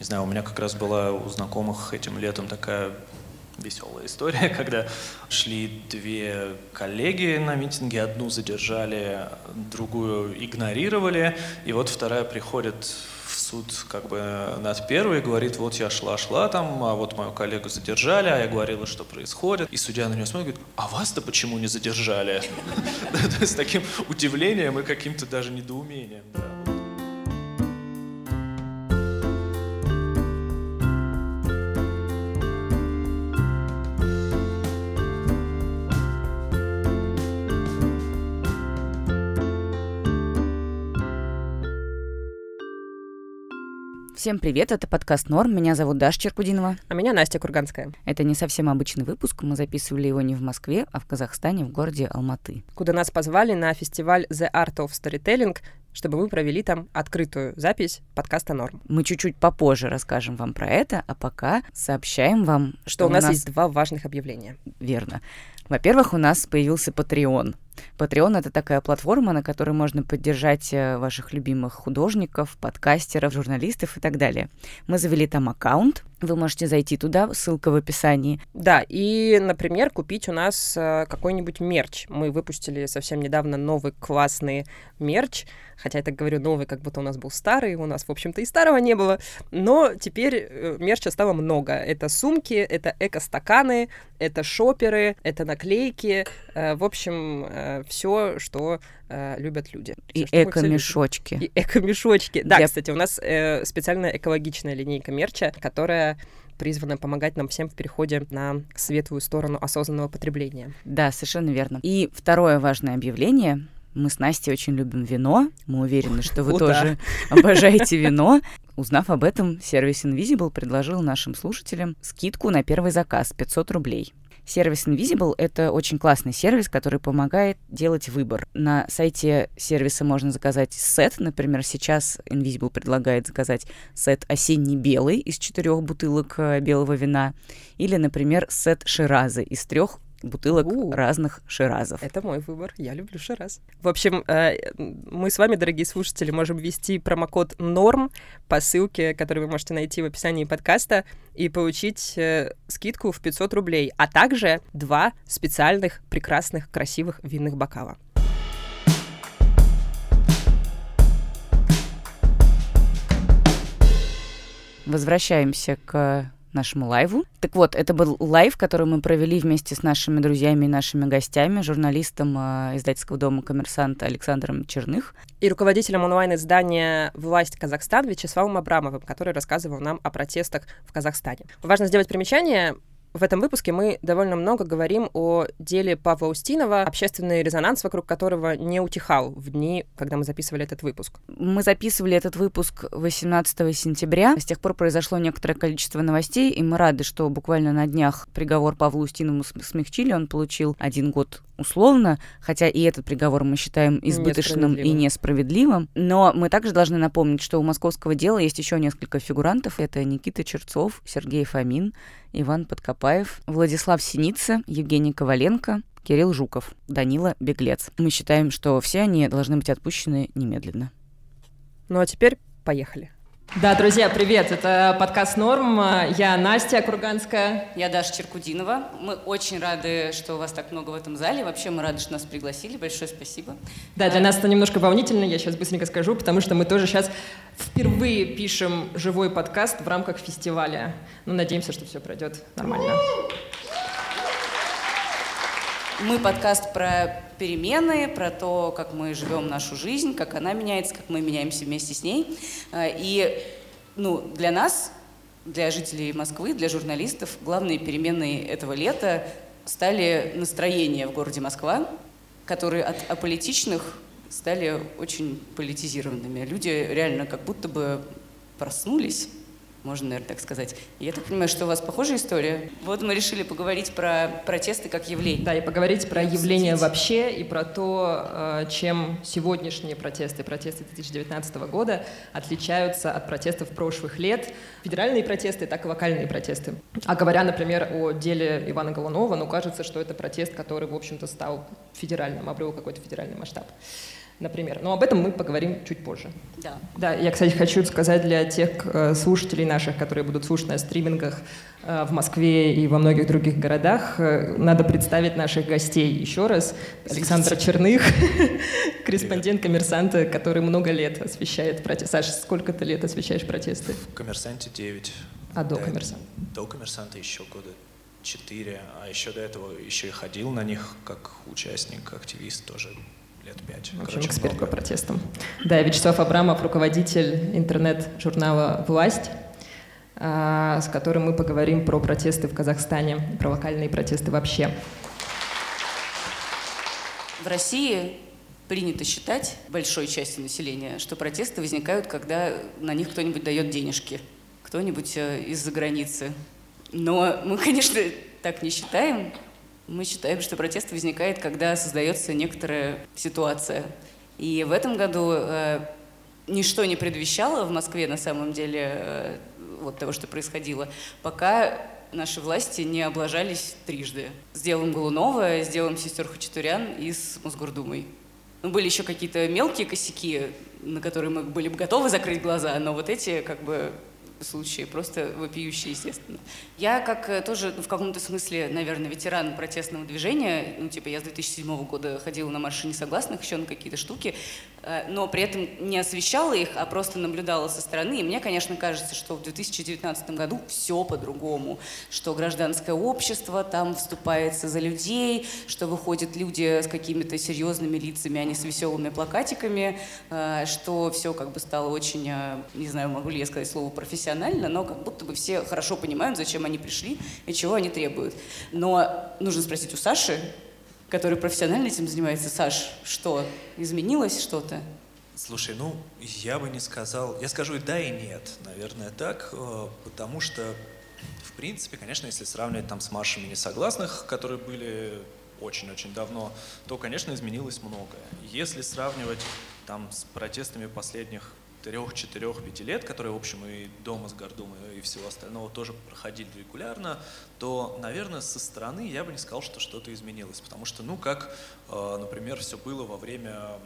Не знаю, у меня как раз была у знакомых этим летом такая веселая история, когда шли две коллеги на митинге, одну задержали, другую игнорировали, и вот вторая приходит в суд как бы над первой говорит, вот я шла-шла там, а вот мою коллегу задержали, а я говорила, что происходит. И судья на нее смотрит, говорит, а вас-то почему не задержали? С таким удивлением и каким-то даже недоумением. Всем привет, это подкаст «Норм». Меня зовут Даша Черкудинова. А меня Настя Курганская. Это не совсем обычный выпуск. Мы записывали его не в Москве, а в Казахстане, в городе Алматы. Куда нас позвали на фестиваль The Art of Storytelling, чтобы мы провели там открытую запись подкаста «Норм». Мы чуть-чуть попозже расскажем вам про это, а пока сообщаем вам, что, что у нас, нас есть два важных объявления. Верно. Во-первых, у нас появился Patreon. Patreon — это такая платформа, на которой можно поддержать э, ваших любимых художников, подкастеров, журналистов и так далее. Мы завели там аккаунт, вы можете зайти туда, ссылка в описании. Да, и, например, купить у нас э, какой-нибудь мерч. Мы выпустили совсем недавно новый классный мерч, хотя я так говорю новый, как будто у нас был старый, у нас, в общем-то, и старого не было, но теперь э, мерча стало много. Это сумки, это эко-стаканы, это шоперы, это наклейки, в общем, все, что э, любят люди. И эко-мешочки. И эко-мешочки. Да, Для... кстати, у нас э, специальная экологичная линейка мерча, которая призвана помогать нам всем в переходе на светлую сторону осознанного потребления. Да, совершенно верно. И второе важное объявление. Мы с Настей очень любим вино. Мы уверены, что вы тоже обожаете вино. Узнав об этом, сервис Invisible предложил нашим слушателям скидку на первый заказ 500 рублей. Сервис Invisible — это очень классный сервис, который помогает делать выбор. На сайте сервиса можно заказать сет. Например, сейчас Invisible предлагает заказать сет осенний белый из четырех бутылок э, белого вина. Или, например, сет ширазы из трех бутылок У, разных ширазов. Это мой выбор. Я люблю шираз. В общем, э, мы с вами, дорогие слушатели, можем ввести промокод НОРМ по ссылке, которую вы можете найти в описании подкаста, и получить э, скидку в 500 рублей, а также два специальных, прекрасных, красивых винных бокала. Возвращаемся к нашему лайву. Так вот, это был лайв, который мы провели вместе с нашими друзьями и нашими гостями, журналистом э, издательского дома «Коммерсант» Александром Черных. И руководителем онлайн-издания «Власть Казахстан» Вячеславом Абрамовым, который рассказывал нам о протестах в Казахстане. Важно сделать примечание. В этом выпуске мы довольно много говорим о деле Павла Устинова, общественный резонанс вокруг которого не утихал в дни, когда мы записывали этот выпуск. Мы записывали этот выпуск 18 сентября. С тех пор произошло некоторое количество новостей, и мы рады, что буквально на днях приговор Павлу Устинову смягчили. Он получил один год условно, хотя и этот приговор мы считаем избыточным и несправедливым. Но мы также должны напомнить, что у московского дела есть еще несколько фигурантов. Это Никита Черцов, Сергей Фомин, Иван Подкопаев, Владислав Синица, Евгений Коваленко, Кирилл Жуков, Данила Беглец. Мы считаем, что все они должны быть отпущены немедленно. Ну а теперь поехали. Да, друзья, привет! Это подкаст «Норм». Я Настя Курганская. Я Даша Черкудинова. Мы очень рады, что у вас так много в этом зале. Вообще мы рады, что нас пригласили. Большое спасибо. Да, для нас это немножко волнительно, я сейчас быстренько скажу, потому что мы тоже сейчас впервые пишем живой подкаст в рамках фестиваля. Ну, надеемся, что все пройдет нормально. Мы подкаст про перемены, про то, как мы живем нашу жизнь, как она меняется, как мы меняемся вместе с ней. Э, и ну, для нас, для жителей Москвы, для журналистов, главные перемены этого лета стали настроения в городе Москва, которые от аполитичных стали очень политизированными. Люди реально как будто бы проснулись можно, наверное, так сказать. Я так понимаю, что у вас похожая история. Вот мы решили поговорить про протесты как явление. Да, и поговорить про явление вообще и про то, э, чем сегодняшние протесты, протесты 2019 года отличаются от протестов прошлых лет. Федеральные протесты, так и локальные протесты. А говоря, например, о деле Ивана Голунова, ну, кажется, что это протест, который, в общем-то, стал федеральным, обрел какой-то федеральный масштаб. Например. Но об этом мы поговорим чуть позже. Да. Да, я, кстати, хочу сказать для тех э, слушателей наших, которые будут слушать на стримингах э, в Москве и во многих других городах, э, надо представить наших гостей еще раз. Александр Черных, корреспондент коммерсанта, который много лет освещает протесты. Саша, сколько ты лет освещаешь протесты? В «Коммерсанте» 9. А до Да, коммерсанта? До «Коммерсанта» еще года 4, а еще до этого еще и ходил на них как участник, активист тоже лет 5. В общем, эксперт по протестам. Да, Вячеслав Абрамов, руководитель интернет-журнала «Власть», а, с которым мы поговорим про протесты в Казахстане, про локальные протесты вообще. В России принято считать большой части населения, что протесты возникают, когда на них кто-нибудь дает денежки, кто-нибудь э, из-за границы. Но мы, конечно, так не считаем. Мы считаем, что протест возникает, когда создается некоторая ситуация. И в этом году э, ничто не предвещало в Москве на самом деле э, вот того, что происходило, пока наши власти не облажались трижды. С Голунова, с делом сестер Хачатурян и с Мосгордумой. Ну, были еще какие-то мелкие косяки, на которые мы были бы готовы закрыть глаза, но вот эти как бы случаи, просто вопиющие, естественно. Я как э, тоже ну, в каком-то смысле, наверное, ветеран протестного движения, ну, типа я с 2007 года ходила на марши несогласных, еще на какие-то штуки, но при этом не освещала их, а просто наблюдала со стороны. И мне, конечно, кажется, что в 2019 году все по-другому, что гражданское общество там вступается за людей, что выходят люди с какими-то серьезными лицами, а не с веселыми плакатиками, э, что все как бы стало очень, не знаю, могу ли я сказать слово профессионально, но как будто бы все хорошо понимают, зачем они пришли и чего они требуют. Но нужно спросить у Саши, который профессионально этим занимается. Саш, что, изменилось что-то? Слушай, ну, я бы не сказал... Я скажу и да, и нет, наверное, так, э, потому что, в принципе, конечно, если сравнивать там с маршами несогласных, которые были очень-очень давно, то, конечно, изменилось многое. Если сравнивать там с протестами последних трех, четырех, пяти лет, которые, в общем, и дома с Гордумой, и всего остального тоже проходили регулярно, то, наверное, со стороны я бы не сказал, что что-то изменилось. Потому что, ну, как, э, например, все было во время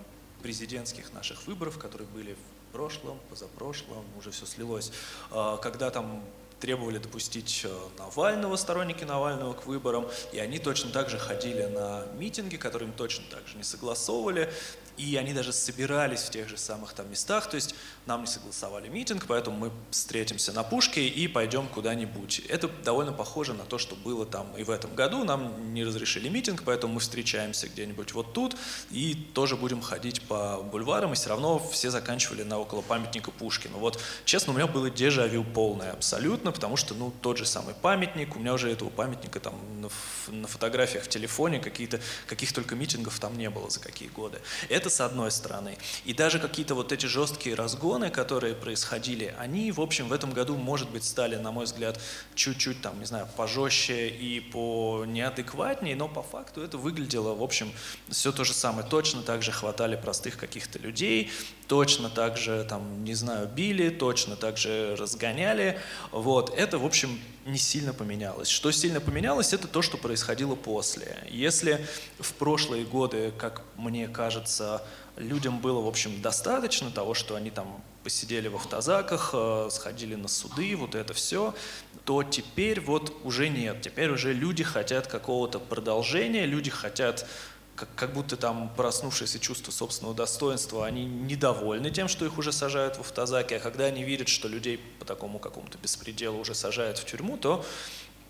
президентских наших выборов, которые были в прошлом, позапрошлом, уже все слилось, э, когда там требовали допустить э, Навального, сторонники Навального к выборам, и они точно так же ходили на митинги, которые им точно так же не согласовывали, и они даже собирались в тех же самых там местах, то есть нам не согласовали митинг, поэтому мы встретимся на Пушке и пойдем куда-нибудь. Это довольно похоже на то, что было там и в этом году, нам не разрешили митинг, поэтому мы встречаемся где-нибудь вот тут и тоже будем ходить по бульварам, и все равно все заканчивали на около памятника Пушкину. Вот, честно, у меня было дежавю полное абсолютно, потому что, ну, тот же самый памятник, у меня уже этого памятника там на, на фотографиях в телефоне, какие-то, каких только митингов там не было за какие годы. Это это с одной стороны. И даже какие-то вот эти жесткие разгоны, которые происходили, они, в общем, в этом году, может быть, стали, на мой взгляд, чуть-чуть там, не знаю, пожестче и по неадекватнее, но по факту это выглядело, в общем, все то же самое. Точно так же хватали простых каких-то людей, точно так же, там, не знаю, били, точно так же разгоняли. Вот. Это, в общем, не сильно поменялось. Что сильно поменялось, это то, что происходило после. Если в прошлые годы, как мне кажется, людям было, в общем, достаточно того, что они там посидели в автозаках, э, сходили на суды, вот это все, то теперь вот уже нет. Теперь уже люди хотят какого-то продолжения, люди хотят как, как будто там проснувшееся чувство собственного достоинства, они недовольны тем, что их уже сажают в автозаки, а когда они видят, что людей по такому какому-то беспределу уже сажают в тюрьму, то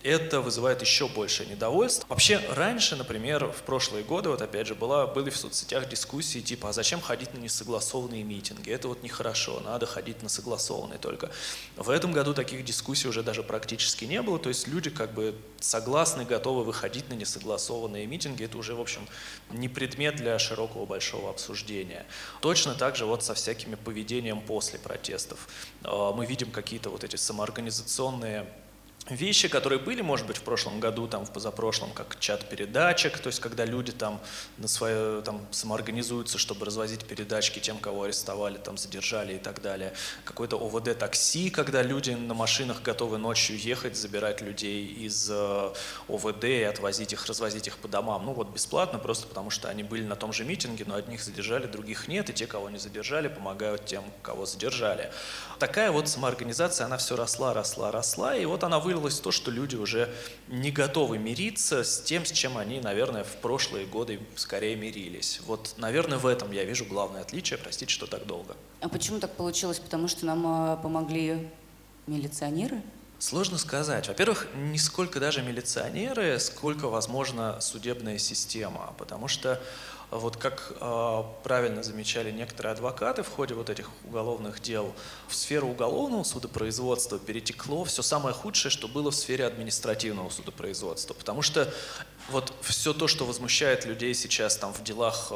это вызывает еще большее недовольство. Вообще, раньше, например, в прошлые годы, вот опять же, была, были в соцсетях дискуссии типа, а зачем ходить на несогласованные митинги? Это вот нехорошо, надо ходить на согласованные только. В этом году таких дискуссий уже даже практически не было, то есть люди как бы согласны, готовы выходить на несогласованные митинги, это уже, в общем, не предмет для широкого большого обсуждения. Точно так же вот со всякими поведением после протестов. А, мы видим какие-то вот эти самоорганизационные вещи, которые были, может быть, в прошлом году, там, в позапрошлом, как чат передачек, то есть когда люди там на свое, там, самоорганизуются, чтобы развозить передачки тем, кого арестовали, там, задержали и так далее. Какой-то ОВД-такси, когда люди на машинах готовы ночью ехать, забирать людей из э, ОВД и отвозить их, развозить их по домам. Ну вот бесплатно, просто потому что они были на том же митинге, но одних задержали, других нет, и те, кого не задержали, помогают тем, кого задержали. Такая вот самоорганизация, она все росла, росла, росла, и вот она вы вылилось в то, что люди уже не готовы мириться с тем, с чем они, наверное, в прошлые годы скорее мирились. Вот, наверное, в этом я вижу главное отличие. Простите, что так долго. А почему так получилось? Потому что нам а, помогли милиционеры? Сложно сказать. Во-первых, не сколько даже милиционеры, сколько, возможно, судебная система. Потому что вот как э, правильно замечали некоторые адвокаты в ходе вот этих уголовных дел, в сферу уголовного судопроизводства перетекло все самое худшее, что было в сфере административного судопроизводства. Потому что вот все то, что возмущает людей сейчас там в делах э,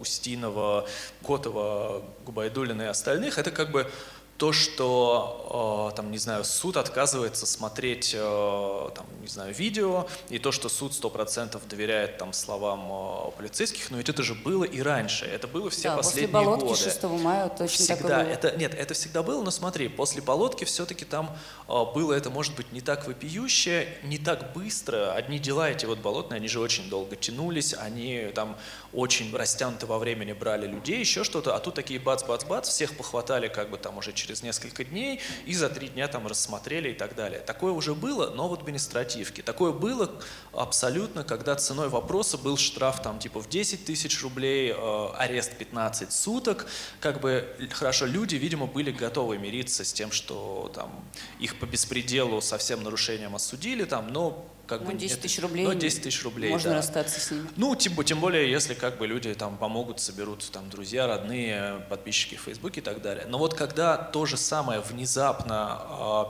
Устинова, Котова, Губайдулина и остальных, это как бы то, что, э, там, не знаю, суд отказывается смотреть, э, там, не знаю, видео, и то, что суд сто процентов доверяет там словам э, полицейских, но ведь это же было и раньше, это было все да, последние после болотки годы. 6 мая точно всегда, такое было. Это, нет, это всегда было, но смотри, после болотки все-таки там было это, может быть, не так вопиюще, не так быстро. Одни дела эти вот болотные, они же очень долго тянулись, они там очень растянуто во времени брали людей, еще что-то, а тут такие бац-бац-бац, всех похватали как бы там уже через несколько дней и за три дня там рассмотрели и так далее. Такое уже было, но в административке. Такое было абсолютно, когда ценой вопроса был штраф там типа в 10 тысяч рублей, э, арест 15 суток. Как бы хорошо, люди, видимо, были готовы мириться с тем, что там их по беспределу со всем нарушением осудили, там, но как ну, бы 10 это, тысяч рублей. Ну, 10 тысяч рублей, Можно да. расстаться с ними. Ну, тем, тем более, если как бы люди там помогут, соберут там друзья, родные, подписчики в Фейсбуке и так далее. Но вот когда то же самое внезапно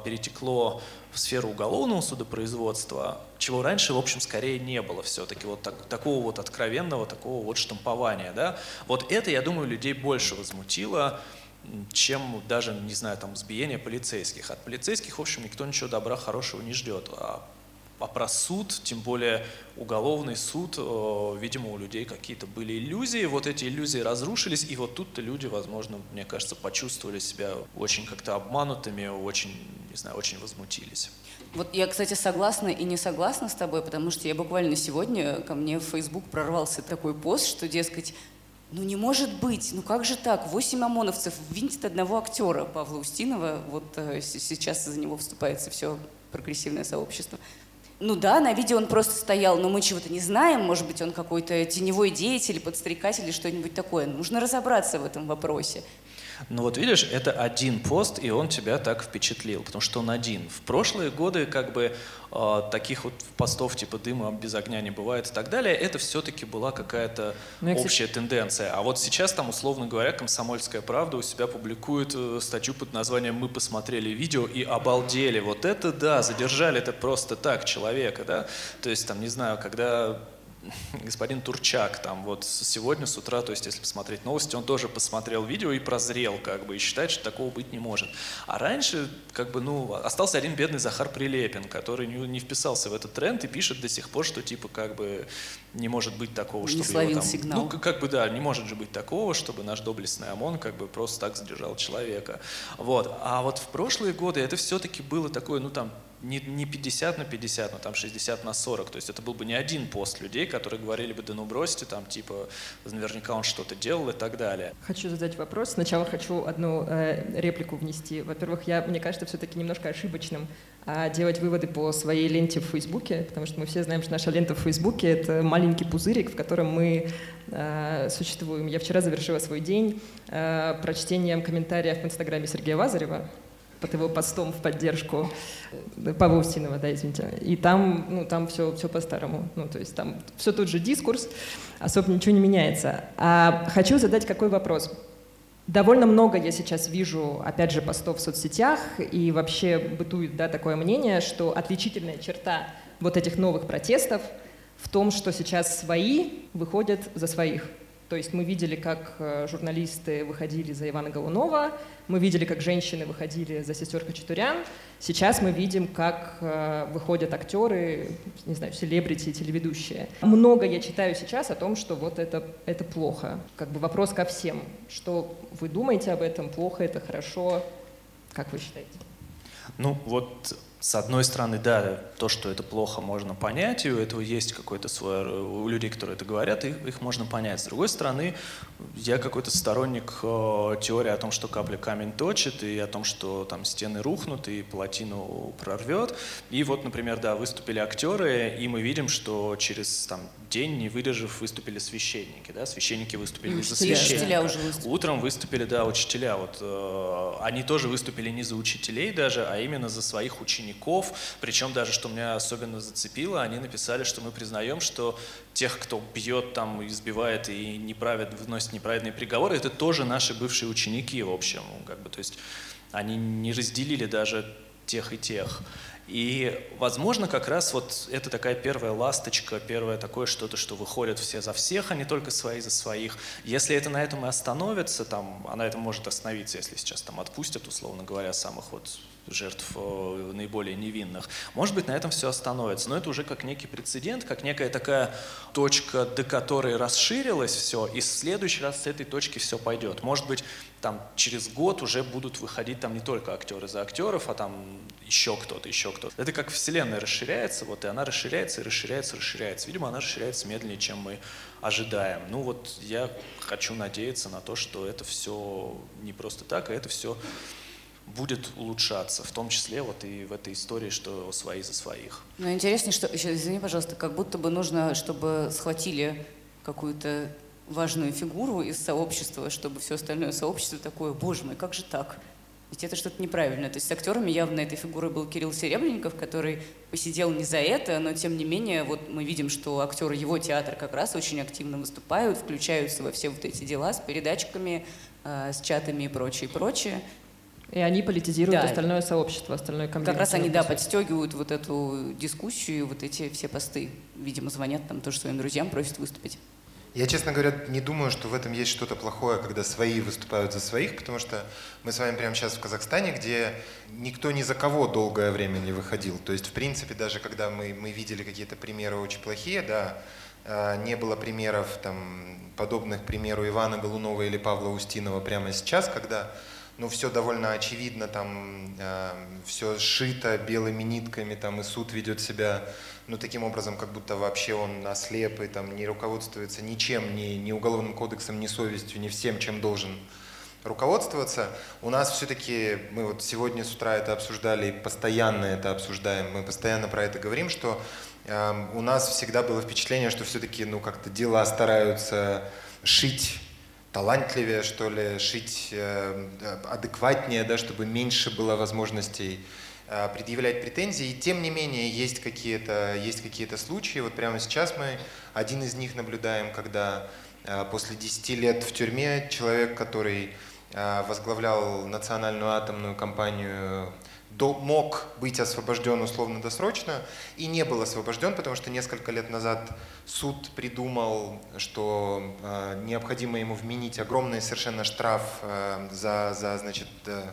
э, перетекло в сферу уголовного судопроизводства, чего раньше, в общем, скорее не было все-таки вот так, такого вот откровенного, такого вот штампования, да. Вот это, я думаю, людей больше возмутило, чем даже, не знаю, там, избиение полицейских. От полицейских, в общем, никто ничего добра, хорошего не ждет. А а суд, тем более уголовный суд, э, видимо, у людей какие-то были иллюзии, вот эти иллюзии разрушились, и вот тут-то люди, возможно, мне кажется, почувствовали себя очень как-то обманутыми, очень, не знаю, очень возмутились. Вот я, кстати, согласна и не согласна с тобой, потому что я буквально сегодня ко мне в Facebook прорвался такой пост, что, дескать, ну не может быть, ну как же так? Восемь ОМОНовцев винтит одного актера Павла Устинова, вот э, сейчас за него вступается все прогрессивное сообщество. Ну да, на видео он просто стоял, но мы чего-то не знаем, может быть, он какой-то теневой деятель, подстрекатель или что-нибудь такое. Нужно разобраться в этом вопросе. Ну вот видишь, это один пост, и он тебя так впечатлил, потому что он один. В прошлые годы как бы э, таких вот постов типа дыма без огня не бывает и так далее, это все-таки была какая-то ну, общая кстати... тенденция. А вот сейчас там, условно говоря, «Комсомольская правда» у себя публикует э, статью под названием «Мы посмотрели видео и обалдели». Вот это да, задержали это просто так человека, да. То есть там, не знаю, когда господин Турчак там вот сегодня с утра, то есть если посмотреть новости, он тоже посмотрел видео и прозрел как бы и считает, что такого быть не может. А раньше как бы ну остался один бедный Захар Прилепин, который не, не вписался в этот тренд и пишет до сих пор, что типа как бы не может быть такого, чтобы не его там, сигнал. ну как бы да, не может же быть такого, чтобы наш доблестный ОМОН как бы просто так задержал человека. Вот. А вот в прошлые годы это все-таки было такое, ну там не, не 50 на 50, но там 60 на 40. То есть это был бы не один пост людей, которые говорили бы, да ну бросьте, там типа наверняка он что-то делал и так далее. Хочу задать вопрос. Сначала хочу одну э, реплику внести. Во-первых, я, мне кажется, все-таки немножко ошибочным э, делать выводы по своей ленте в Фейсбуке, потому что мы все знаем, что наша лента в Фейсбуке — это маленький пузырик, в котором мы э, существуем. Я вчера завершила свой день э, прочтением комментариев в Инстаграме Сергея Вазарева, под его постом в поддержку э, Павла Устинова, да, извините. И там, ну, там все, все по-старому. Ну, то есть там все тот же дискурс, особо ничего не меняется. А хочу задать какой вопрос. Довольно много я сейчас вижу, опять же, постов в соцсетях, и вообще бытует да, такое мнение, что отличительная черта вот этих новых протестов в том, что сейчас свои выходят за своих. То есть мы видели, как э, журналисты выходили за Ивана Голунова, мы видели, как женщины выходили за сестер Хачатурян. Сейчас мы видим, как э, выходят актеры, не знаю, селебрити, телеведущие. Много я читаю сейчас о том, что вот это, это плохо. Как бы вопрос ко всем. Что вы думаете об этом? Плохо это, хорошо? Как вы считаете? Ну вот с одной стороны, да, то, что это плохо, можно понять, и у этого есть какой-то свой... У людей, которые это говорят, их, их можно понять. С другой стороны, я какой-то сторонник э, теории о том, что капля камень точит, и о том, что там стены рухнут, и плотину прорвет. И вот, например, да, выступили актеры, и мы видим, что через там, день, не выдержав, выступили священники. Да? Священники выступили не за священника. уже выступили. Утром выступили, да, учителя. Вот, э, они тоже выступили не за учителей даже, а именно за своих учеников, причем даже, что меня особенно зацепило, они написали, что мы признаем, что тех, кто бьет там, избивает и неправед, выносит неправедные приговоры, это тоже наши бывшие ученики, в общем, как бы, то есть они не разделили даже тех и тех. И, возможно, как раз вот это такая первая ласточка, первое такое что-то, что выходят все за всех, а не только свои за своих. Если это на этом и остановится, там, а на этом может остановиться, если сейчас там отпустят, условно говоря, самых вот жертв э, наиболее невинных. Может быть, на этом все остановится, но это уже как некий прецедент, как некая такая точка, до которой расширилось все, и в следующий раз с этой точки все пойдет. Может быть, там через год уже будут выходить там не только актеры за актеров, а там еще кто-то, еще кто-то. Это как вселенная расширяется, вот и она расширяется, и расширяется, расширяется. Видимо, она расширяется медленнее, чем мы ожидаем. Ну вот я хочу надеяться на то, что это все не просто так, а это все будет улучшаться, в том числе вот и в этой истории, что свои за своих. Ну, интереснее, что, еще, извини, пожалуйста, как будто бы нужно, чтобы схватили какую-то важную фигуру из сообщества, чтобы все остальное сообщество такое, боже мой, как же так? Ведь это что-то неправильно. То есть с актерами явно этой фигурой был Кирилл Серебренников, который посидел не за это, но тем не менее вот мы видим, что актеры его театра как раз очень активно выступают, включаются во все вот эти дела с передатчиками, э, с чатами и прочее, прочее. И они политизируют да. остальное сообщество, остальное комьюнити. Как раз они, да, подстегивают вот эту дискуссию, вот эти все посты. Видимо, звонят там тоже своим друзьям, просят выступить. Я, честно говоря, не думаю, что в этом есть что-то плохое, когда свои выступают за своих, потому что мы с вами прямо сейчас в Казахстане, где никто ни за кого долгое время не выходил. То есть, в принципе, даже когда мы, мы видели какие-то примеры очень плохие, да, а, не было примеров, там, подобных примеру Ивана Голунова или Павла Устинова прямо сейчас, когда ну, все довольно очевидно, там, э, все сшито белыми нитками, там, и суд ведет себя, ну, таким образом, как будто вообще он ослеп и там не руководствуется ничем, ни, ни уголовным кодексом, ни совестью, ни всем, чем должен руководствоваться. У нас все-таки, мы вот сегодня с утра это обсуждали постоянно это обсуждаем, мы постоянно про это говорим, что э, у нас всегда было впечатление, что все-таки, ну, как-то дела стараются шить талантливее, что ли, шить э, адекватнее, да, чтобы меньше было возможностей э, предъявлять претензии. И тем не менее есть какие-то есть какие-то случаи. Вот прямо сейчас мы один из них наблюдаем, когда э, после 10 лет в тюрьме человек, который возглавлял национальную атомную компанию мог быть освобожден условно-досрочно и не был освобожден, потому что несколько лет назад суд придумал, что э, необходимо ему вменить огромный совершенно штраф э, за, за значит, э,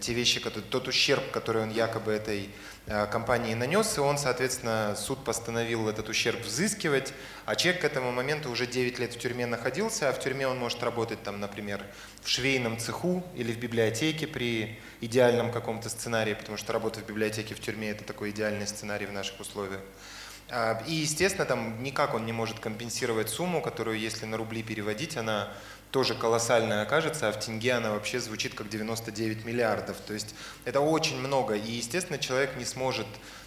те вещи, которые, тот ущерб, который он якобы этой э, компании нанес, и он, соответственно, суд постановил этот ущерб взыскивать, а человек к этому моменту уже 9 лет в тюрьме находился, а в тюрьме он может работать, там, например, в швейном цеху или в библиотеке при идеальном каком-то сценарии, потому что работа в библиотеке в тюрьме – это такой идеальный сценарий в наших условиях. А, и, естественно, там никак он не может компенсировать сумму, которую, если на рубли переводить, она тоже колоссальная окажется, а в тенге она вообще звучит как 99 миллиардов. То есть это очень много. И, естественно, человек не сможет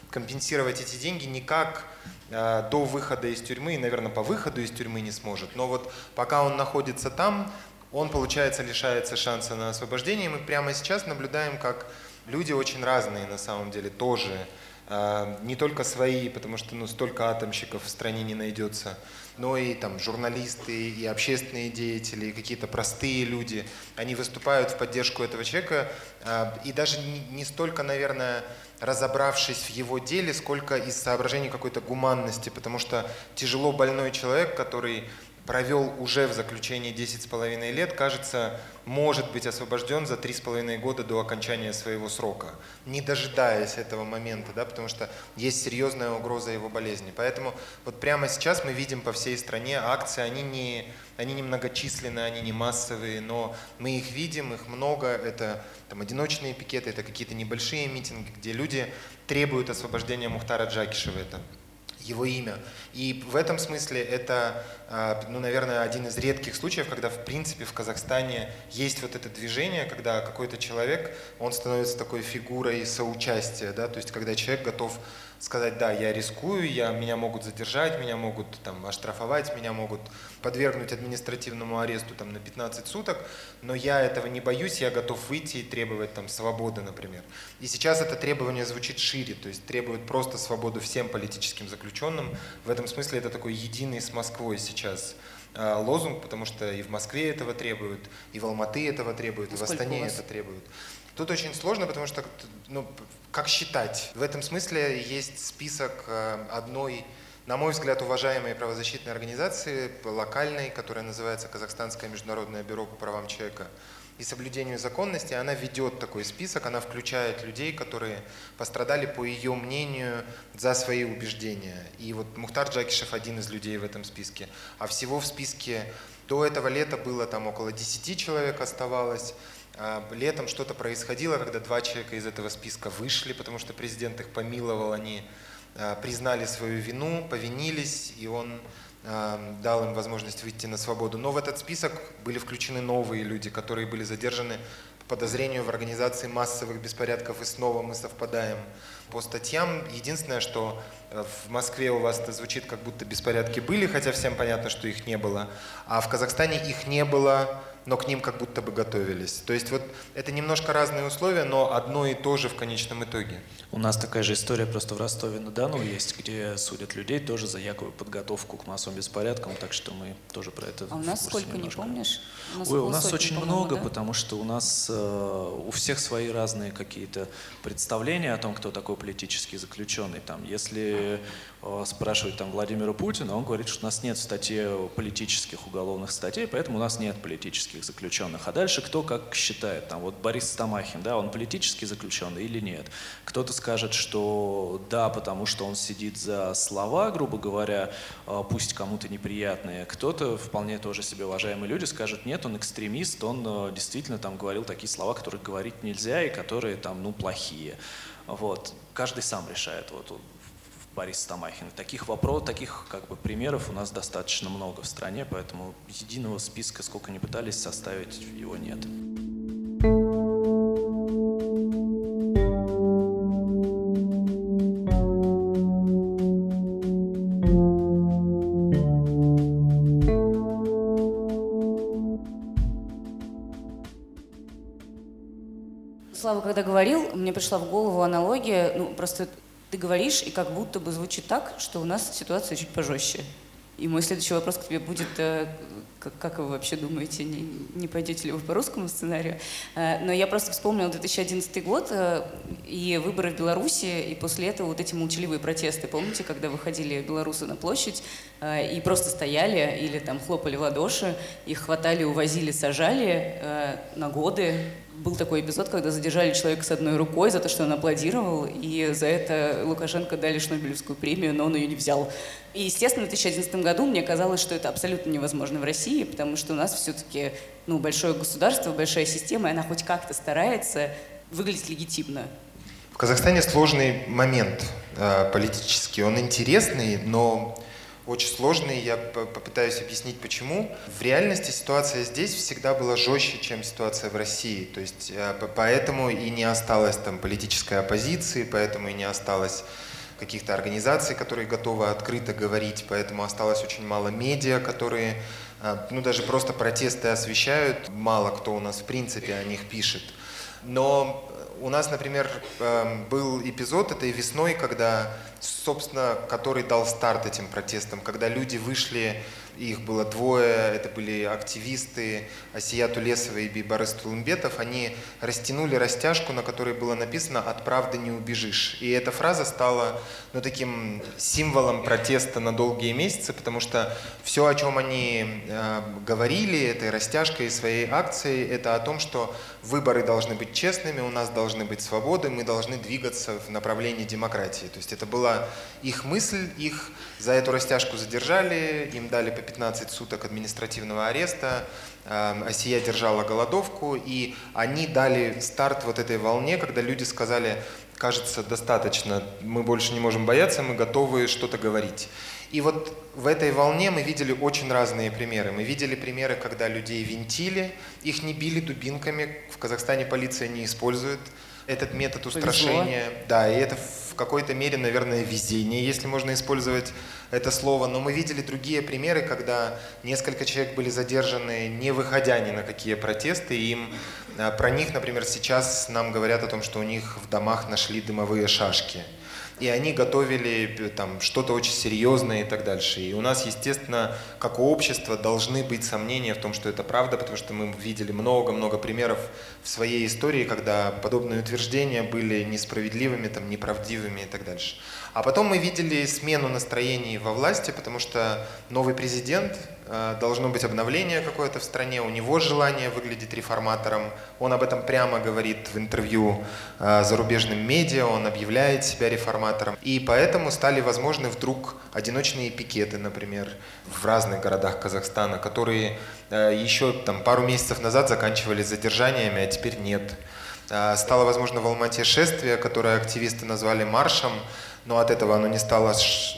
компенсировать эти деньги никак э, до выхода из тюрьмы, и, наверное, по выходу из тюрьмы не сможет. Но вот пока он находится там, он, получается, лишается шанса на освобождение. И мы прямо сейчас наблюдаем, как люди очень разные на самом деле тоже. Э, не только свои, потому что ну, столько атомщиков в стране не найдется, но и там журналисты, и общественные деятели, и какие-то простые люди, они выступают в поддержку этого человека, а, и даже не столько, наверное, разобравшись в его деле, сколько из соображений какой-то гуманности, потому что тяжело больной человек, который провел уже в заключении 10,5 лет, кажется, может быть освобожден за 3,5 года до окончания своего срока, не дожидаясь этого момента, да, потому что есть серьезная угроза его болезни. Поэтому вот прямо сейчас мы видим по всей стране акции, они не, они не многочисленные, они не массовые, но мы их видим, их много, это там, одиночные пикеты, это какие-то небольшие митинги, где люди требуют освобождения Мухтара Джакишева. Это его имя. И в этом смысле это, а, ну, наверное, один из редких случаев, когда, в принципе, в Казахстане есть вот это движение, когда какой-то человек, он становится такой фигурой соучастия, да, то есть когда человек готов сказать, да, я рискую, я, меня могут задержать, меня могут там оштрафовать, меня могут подвергнуть административному аресту там на 15 суток, но я этого не боюсь, я готов выйти и требовать там свободы, например. И сейчас это требование звучит шире, то есть требует просто свободу всем политическим заключенным. В этом смысле это такой единый с Москвой сейчас а, лозунг, потому что и в Москве этого требуют, и в Алматы этого требуют, и в Астане это требуют. Тут очень сложно, потому что, ну, как считать? В этом смысле есть список э, одной, на мой взгляд, уважаемой правозащитной организации, локальной, которая называется Казахстанское международное бюро по правам человека и соблюдению законности. Она ведет такой список, она включает людей, которые пострадали, по ее мнению, за свои убеждения. И вот Мухтар Джакишев один из людей в этом списке. А всего в списке до этого лета было там около 10 человек оставалось. А, летом что-то происходило, когда два человека из этого списка вышли, потому что президент их помиловал, они а, признали свою вину, повинились, и он дал им возможность выйти на свободу. Но в этот список были включены новые люди, которые были задержаны по подозрению в организации массовых беспорядков, и снова мы совпадаем по статьям. Единственное, что э, в Москве у вас это звучит, как будто беспорядки были, хотя всем понятно, что их не было, а в Казахстане их не было но к ним как будто бы готовились. То есть вот это немножко разные условия, но одно и то же в конечном итоге. У нас такая же история просто в Ростове-на-Дону есть, где судят людей тоже за якобы подготовку к массовым беспорядкам, так что мы тоже про это А у нас сколько, немножко. не помнишь? У нас, Ой, у нас очень много, да? потому что у нас э, у всех свои разные какие-то представления о том, кто такой политический заключенный. Там, если э, спрашивать там Владимира Путина, он говорит, что у нас нет статьи политических уголовных статей, поэтому у нас нет политических политических заключенных. А дальше кто как считает. Там вот Борис Стамахин, да, он политический заключенный или нет. Кто-то скажет, что да, потому что он сидит за слова, грубо говоря, а, пусть кому-то неприятные. Кто-то, вполне тоже себе уважаемые люди, скажет, нет, он экстремист, он а, действительно там говорил такие слова, которые говорить нельзя и которые там, ну, плохие. Вот. Каждый сам решает. Вот Борис Стамахин. Таких вопросов, таких как бы примеров у нас достаточно много в стране, поэтому единого списка, сколько ни пытались составить, его нет. Слава, когда говорил, мне пришла в голову аналогия, ну, просто ты говоришь, и как будто бы звучит так, что у нас ситуация чуть пожестче. И мой следующий вопрос к тебе будет, э, как, вы вообще думаете, не, не пойдете ли вы по русскому сценарию? Э, но я просто вспомнила 2011 год э, и выборы в Беларуси, и после этого вот эти молчаливые протесты. Помните, когда выходили белорусы на площадь и просто стояли или там хлопали в ладоши, их хватали, увозили, сажали на годы, был такой эпизод, когда задержали человека с одной рукой за то, что он аплодировал, и за это Лукашенко дали Шнобелевскую премию, но он ее не взял. И, естественно, в 2011 году мне казалось, что это абсолютно невозможно в России, потому что у нас все-таки ну, большое государство, большая система, и она хоть как-то старается выглядеть легитимно. В Казахстане сложный момент э, политический. Он интересный, но очень сложный, я попытаюсь объяснить почему. В реальности ситуация здесь всегда была жестче, чем ситуация в России. То есть э, поэтому и не осталось там политической оппозиции, поэтому и не осталось каких-то организаций, которые готовы открыто говорить, поэтому осталось очень мало медиа, которые э, ну, даже просто протесты освещают, мало кто у нас в принципе о них пишет. Но у нас, например, эм, был эпизод этой весной, когда, собственно, который дал старт этим протестам, когда люди вышли их было двое, это были активисты Асия Тулесова и Бибарыс Тулумбетов, они растянули растяжку, на которой было написано «От правды не убежишь». И эта фраза стала ну, таким символом протеста на долгие месяцы, потому что все, о чем они э, говорили этой растяжкой своей акции, это о том, что выборы должны быть честными, у нас должны быть свободы, мы должны двигаться в направлении демократии. То есть это была их мысль, их за эту растяжку задержали, им дали по 15 суток административного ареста, Асия держала голодовку, и они дали старт вот этой волне, когда люди сказали, кажется, достаточно, мы больше не можем бояться, мы готовы что-то говорить. И вот в этой волне мы видели очень разные примеры. Мы видели примеры, когда людей винтили, их не били дубинками. В Казахстане полиция не использует этот метод устрашения. Повезло. Да, и это в какой-то мере, наверное, везение, если можно использовать это слово. Но мы видели другие примеры, когда несколько человек были задержаны, не выходя ни на какие протесты. И им, а, про них, например, сейчас нам говорят о том, что у них в домах нашли дымовые шашки и они готовили э, там что-то очень серьезное и так дальше. И у нас, естественно, как у общества должны быть сомнения в том, что это правда, потому что мы видели много-много примеров в своей истории, когда подобные утверждения были несправедливыми, там, неправдивыми и так дальше. А потом мы видели смену настроений во власти, потому что новый президент, должно быть обновление какое-то в стране, у него желание выглядеть реформатором, он об этом прямо говорит в интервью э, зарубежным медиа, он объявляет себя реформатором. И поэтому стали возможны вдруг одиночные пикеты, например, в разных городах Казахстана, которые э, еще там, пару месяцев назад заканчивались задержаниями, а теперь нет. Стало возможно в Алмате шествие, которое активисты назвали маршем, но от этого оно не, стало,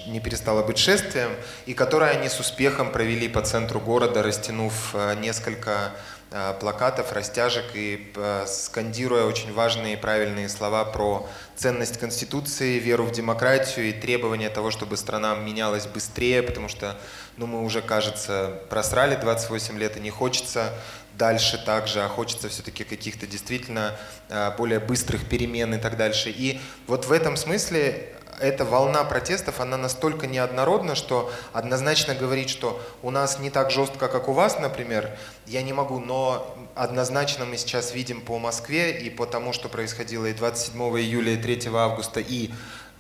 не перестало быть шествием, и которое они с успехом провели по центру города, растянув э, несколько э, плакатов, растяжек и э, скандируя очень важные и правильные слова про ценность Конституции, веру в демократию и требование того, чтобы страна менялась быстрее, потому что ну, мы уже, кажется, просрали 28 лет, и не хочется дальше также, а хочется все-таки каких-то действительно более быстрых перемен и так дальше. И вот в этом смысле эта волна протестов, она настолько неоднородна, что однозначно говорить, что у нас не так жестко, как у вас, например, я не могу, но однозначно мы сейчас видим по Москве и по тому, что происходило и 27 июля, и 3 августа, и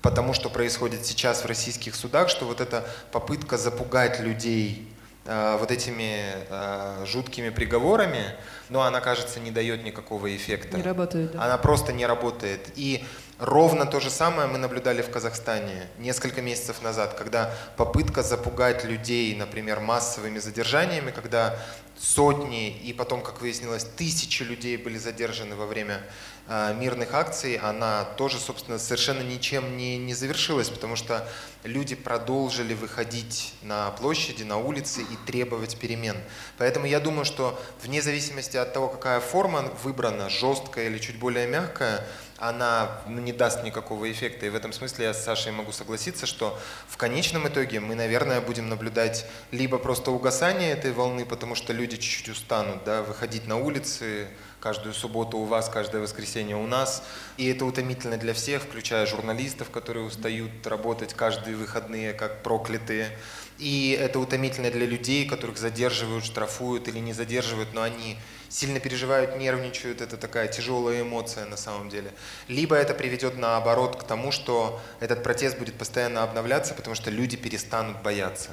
потому что происходит сейчас в российских судах, что вот эта попытка запугать людей э, вот этими э, жуткими приговорами, но она, кажется, не дает никакого эффекта. Не работает, да. Она просто не работает. И Ровно то же самое мы наблюдали в Казахстане несколько месяцев назад, когда попытка запугать людей, например, массовыми задержаниями, когда сотни и потом, как выяснилось, тысячи людей были задержаны во время э, мирных акций, она тоже, собственно, совершенно ничем не, не завершилась, потому что люди продолжили выходить на площади, на улицы и требовать перемен. Поэтому я думаю, что вне зависимости от того, какая форма выбрана, жесткая или чуть более мягкая, она ну, не даст никакого эффекта. И в этом смысле я с Сашей могу согласиться, что в конечном итоге мы, наверное, будем наблюдать либо просто угасание этой волны, потому что люди чуть-чуть устанут, да, выходить на улицы, каждую субботу у вас, каждое воскресенье у нас. И это утомительно для всех, включая журналистов, которые устают работать каждые выходные как проклятые. И это утомительно для людей, которых задерживают, штрафуют или не задерживают, но они сильно переживают, нервничают, это такая тяжелая эмоция на самом деле. Либо это приведет наоборот к тому, что этот протест будет постоянно обновляться, потому что люди перестанут бояться.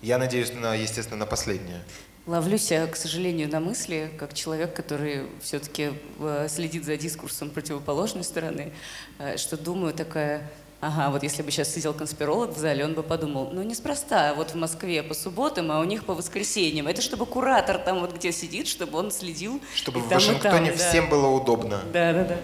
Я надеюсь, на, естественно, на последнее. Ловлю себя, к сожалению, на мысли, как человек, который все-таки э, следит за дискурсом противоположной стороны, э, что думаю такая, Ага, вот если бы сейчас сидел конспиролог в зале, он бы подумал, ну неспроста, вот в Москве по субботам, а у них по воскресеньям. Это чтобы куратор там вот где сидит, чтобы он следил. Чтобы в Вашингтоне там, всем да. было удобно. Да, да, да.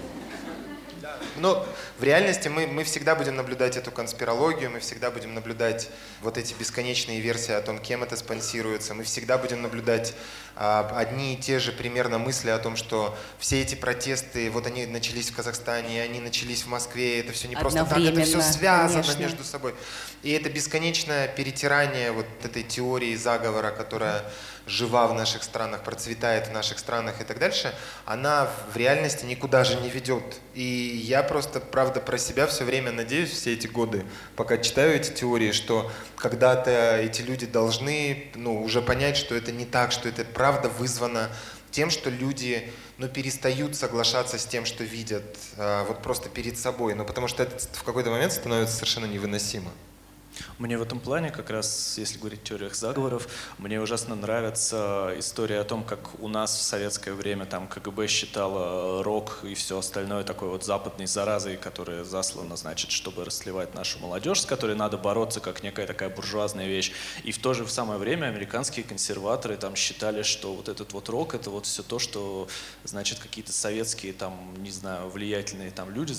Но в реальности мы, мы всегда будем наблюдать эту конспирологию, мы всегда будем наблюдать вот эти бесконечные версии о том, кем это спонсируется, мы всегда будем наблюдать а, одни и те же примерно мысли о том, что все эти протесты, вот они начались в Казахстане, они начались в Москве, это все не просто так, это все связано конечно. между собой. И это бесконечное перетирание вот этой теории заговора, которая жива в наших странах, процветает в наших странах и так дальше, она в реальности никуда же не ведет. И я просто, правда, про себя все время надеюсь, все эти годы, пока читаю эти теории, что когда-то эти люди должны ну, уже понять, что это не так, что это правда вызвано тем, что люди ну, перестают соглашаться с тем, что видят, а, вот просто перед собой, ну, потому что это в какой-то момент становится совершенно невыносимо. Мне в этом плане, как раз, если говорить о теориях заговоров, мне ужасно нравится история о том, как у нас в советское время там КГБ считало рок и все остальное такой вот западной заразой, которая заслана, значит, чтобы расслевать нашу молодежь, с которой надо бороться как некая такая буржуазная вещь. И в то же самое время американские консерваторы там считали, что вот этот вот рок это вот все то, что, значит, какие-то советские там, не знаю, влиятельные там люди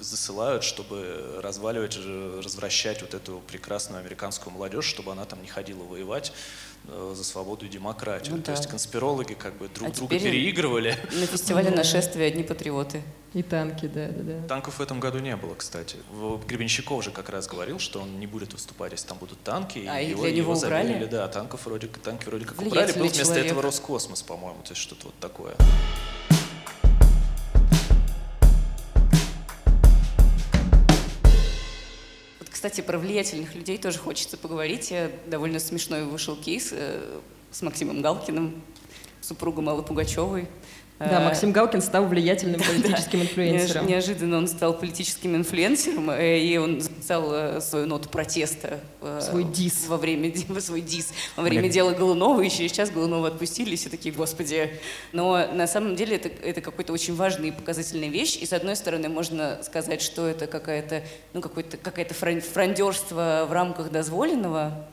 засылают, чтобы разваливать, развращать вот эту прекрасную американскую молодежь, чтобы она там не ходила воевать э, за свободу и демократию. Ну, То да. есть конспирологи как бы друг А друга переигрывали. На фестивале нашествия одни патриоты. И танки, да, да, да. Танков в этом году не было, кстати. Гребенщиков же как раз говорил, что он не будет выступать, если там будут танки. А, и его, для него его убрали? заверили, да, танков вроде, танки вроде как убрали. Был вместо человек. этого Роскосмос, по-моему, то есть что-то вот такое. Кстати, про влиятельных людей тоже хочется поговорить. Я- Довольно смешной вышел кейс э, с Максимом Галкиным, супругом Аллы Пугачевой. Да, Э, Максим Галкин стал влиятельным политическим инфлюенсером. Неожиданно он стал политическим инфлюенсером, э, и он записал э, свою ноту протеста. Свой дис. Во время, свой дис. Во время дела Голунова, и через час Голунова отпустили, и все такие, господи. Но на самом деле это, это какой-то очень важная и показательная вещь, и с одной стороны можно сказать, что это какая-то, ну, какое-то, какая-то фрон- фрондерство в рамках дозволенного,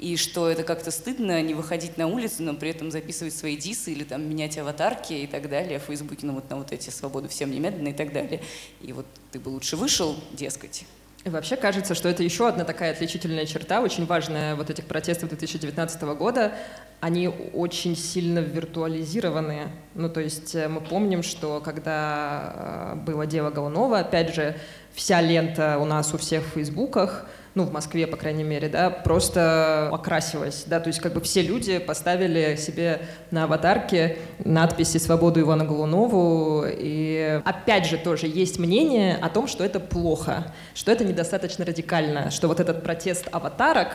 и что это как-то стыдно не выходить на улицу, но при этом записывать свои дисы или там менять аватарки и так далее в Фейсбуке, ну вот на вот эти свободу всем немедленно и так далее. И вот ты бы лучше вышел, дескать. И вообще кажется, что это еще одна такая отличительная черта, очень важная вот этих протестов 2019 года. Они очень сильно виртуализированы. Ну, то есть э, мы помним, что когда э, было дело Голунова, опять же, вся лента у нас у всех в фейсбуках, ну, в Москве, по крайней мере, да, просто окрасилась, да, то есть как бы все люди поставили себе на аватарке надписи «Свободу Ивана Голунову», и опять же тоже есть мнение о том, что это плохо, что это недостаточно радикально, что вот этот протест аватарок,